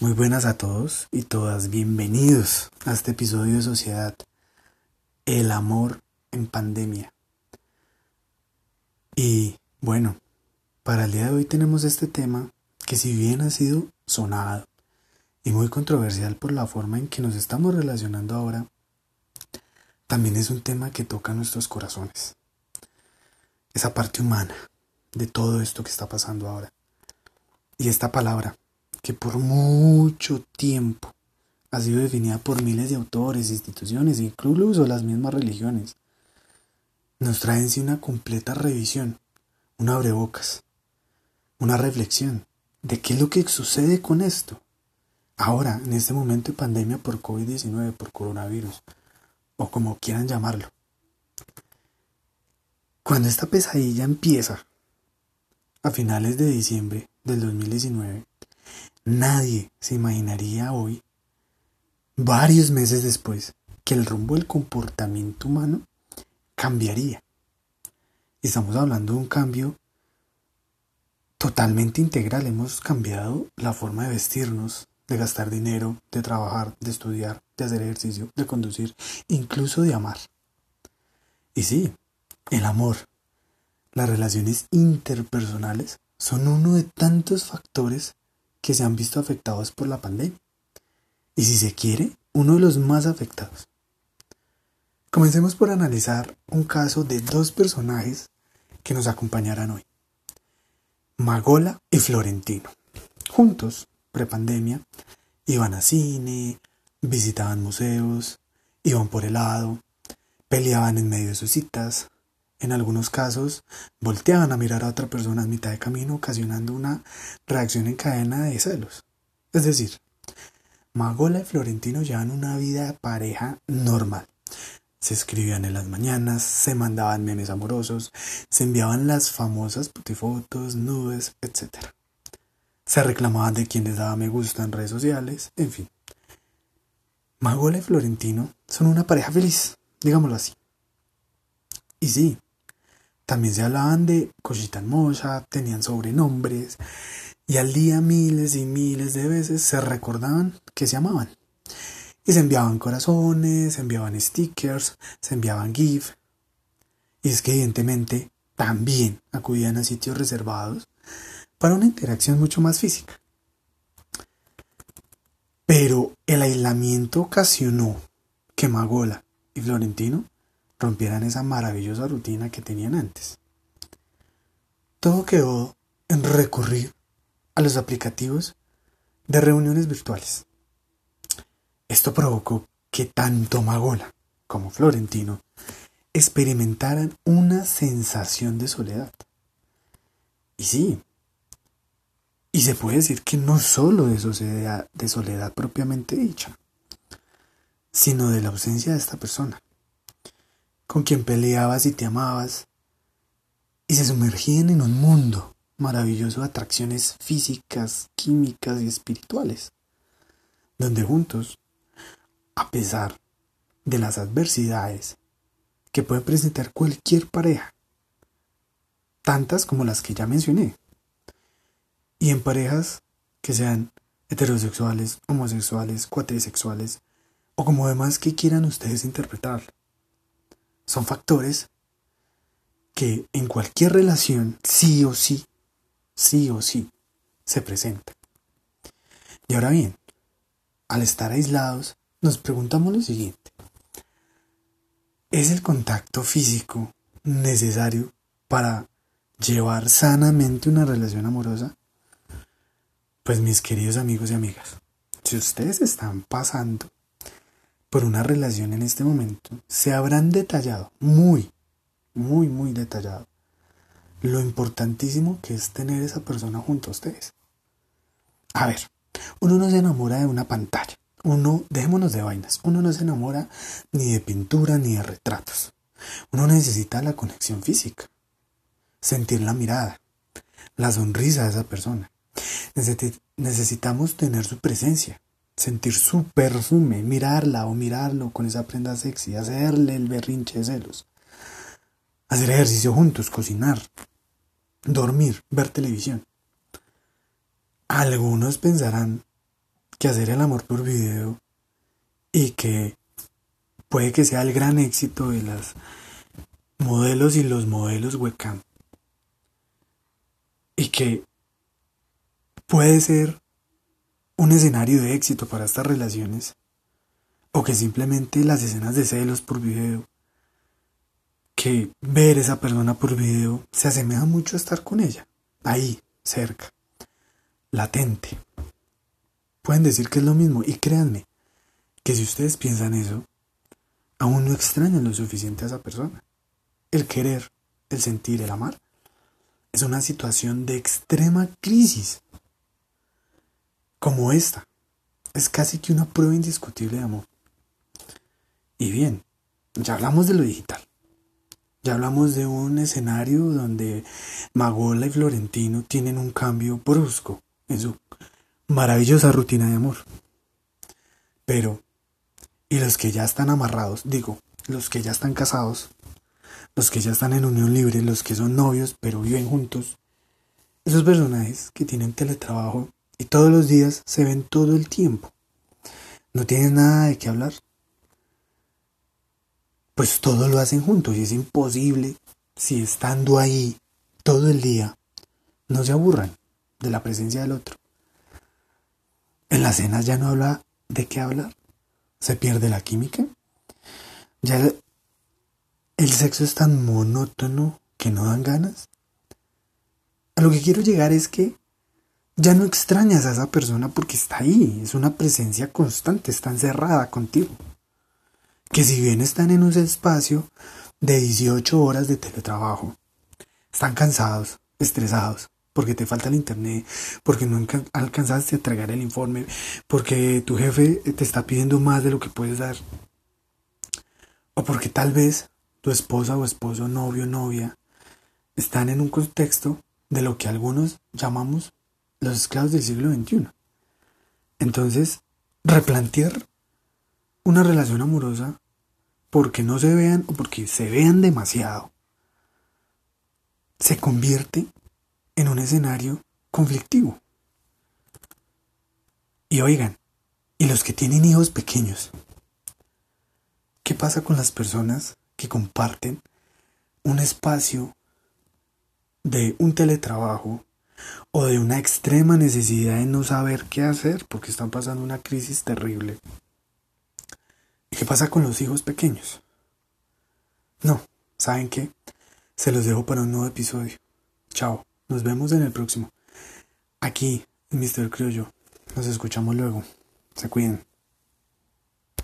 Muy buenas a todos y todas, bienvenidos a este episodio de Sociedad, el amor en pandemia. Y bueno, para el día de hoy tenemos este tema que si bien ha sido sonado y muy controversial por la forma en que nos estamos relacionando ahora, también es un tema que toca nuestros corazones. Esa parte humana de todo esto que está pasando ahora. Y esta palabra, que por mucho tiempo ha sido definida por miles de autores, instituciones e incluso las mismas religiones, nos trae en sí una completa revisión, un abrebocas, una reflexión de qué es lo que sucede con esto. Ahora, en este momento de pandemia por COVID-19, por coronavirus, o como quieran llamarlo. Cuando esta pesadilla empieza, a finales de diciembre del 2019, Nadie se imaginaría hoy, varios meses después, que el rumbo del comportamiento humano cambiaría. Estamos hablando de un cambio totalmente integral. Hemos cambiado la forma de vestirnos, de gastar dinero, de trabajar, de estudiar, de hacer ejercicio, de conducir, incluso de amar. Y sí, el amor, las relaciones interpersonales son uno de tantos factores que se han visto afectados por la pandemia. Y si se quiere, uno de los más afectados. Comencemos por analizar un caso de dos personajes que nos acompañarán hoy. Magola y Florentino. Juntos, prepandemia, iban a cine, visitaban museos, iban por helado, peleaban en medio de sus citas, en algunos casos, volteaban a mirar a otra persona a mitad de camino, ocasionando una reacción en cadena de celos. Es decir, Magola y Florentino llevan una vida de pareja normal. Se escribían en las mañanas, se mandaban memes amorosos, se enviaban las famosas putifotos, nubes, etc. Se reclamaban de quien les daba me gusta en redes sociales, en fin. Magola y Florentino son una pareja feliz, digámoslo así. Y sí, también se hablaban de cosita hermosa, tenían sobrenombres y al día miles y miles de veces se recordaban que se amaban. Y se enviaban corazones, se enviaban stickers, se enviaban GIF. Y es que evidentemente también acudían a sitios reservados para una interacción mucho más física. Pero el aislamiento ocasionó que Magola y Florentino rompieran esa maravillosa rutina que tenían antes. Todo quedó en recurrir a los aplicativos de reuniones virtuales. Esto provocó que tanto Magola como Florentino experimentaran una sensación de soledad. Y sí, y se puede decir que no solo de soledad, de soledad propiamente dicha, sino de la ausencia de esta persona con quien peleabas y te amabas, y se sumergían en un mundo maravilloso de atracciones físicas, químicas y espirituales, donde juntos, a pesar de las adversidades que puede presentar cualquier pareja, tantas como las que ya mencioné, y en parejas que sean heterosexuales, homosexuales, cuatrisexuales, o como demás que quieran ustedes interpretar. Son factores que en cualquier relación sí o sí, sí o sí, se presentan. Y ahora bien, al estar aislados, nos preguntamos lo siguiente. ¿Es el contacto físico necesario para llevar sanamente una relación amorosa? Pues mis queridos amigos y amigas, si ustedes están pasando por una relación en este momento, se habrán detallado, muy, muy, muy detallado, lo importantísimo que es tener esa persona junto a ustedes. A ver, uno no se enamora de una pantalla, uno, dejémonos de vainas, uno no se enamora ni de pintura ni de retratos. Uno necesita la conexión física, sentir la mirada, la sonrisa de esa persona. Necesitamos tener su presencia, sentir su perfume, mirarla o mirarlo con esa prenda sexy, hacerle el berrinche de celos, hacer ejercicio juntos, cocinar, dormir, ver televisión. Algunos pensarán, que hacer el amor por video y que puede que sea el gran éxito de las modelos y los modelos webcam. Y que puede ser un escenario de éxito para estas relaciones. O que simplemente las escenas de celos por video, que ver esa persona por video se asemeja mucho a estar con ella, ahí, cerca, latente. Pueden decir que es lo mismo y créanme que si ustedes piensan eso, aún no extrañan lo suficiente a esa persona. El querer, el sentir, el amar, es una situación de extrema crisis como esta. Es casi que una prueba indiscutible de amor. Y bien, ya hablamos de lo digital. Ya hablamos de un escenario donde Magola y Florentino tienen un cambio brusco en su maravillosa rutina de amor. Pero, ¿y los que ya están amarrados? Digo, los que ya están casados, los que ya están en unión libre, los que son novios pero viven juntos. Esos personajes que tienen teletrabajo y todos los días se ven todo el tiempo. No tienen nada de qué hablar. Pues todo lo hacen juntos y es imposible si estando ahí todo el día no se aburran de la presencia del otro. En las cenas ya no habla de qué hablar. Se pierde la química. Ya el sexo es tan monótono que no dan ganas. A lo que quiero llegar es que ya no extrañas a esa persona porque está ahí, es una presencia constante, está encerrada contigo. Que si bien están en un espacio de 18 horas de teletrabajo, están cansados, estresados, porque te falta el internet, porque no alcanzaste a entregar el informe, porque tu jefe te está pidiendo más de lo que puedes dar, o porque tal vez tu esposa o esposo, novio, novia, están en un contexto de lo que algunos llamamos los esclavos del siglo XXI. Entonces, replantear una relación amorosa porque no se vean o porque se vean demasiado se convierte en un escenario conflictivo. Y oigan, y los que tienen hijos pequeños, ¿qué pasa con las personas que comparten un espacio de un teletrabajo o de una extrema necesidad de no saber qué hacer porque están pasando una crisis terrible. ¿Y qué pasa con los hijos pequeños? No, ¿saben qué? Se los dejo para un nuevo episodio. Chao, nos vemos en el próximo. Aquí, Mr. Criollo. Nos escuchamos luego. Se cuiden.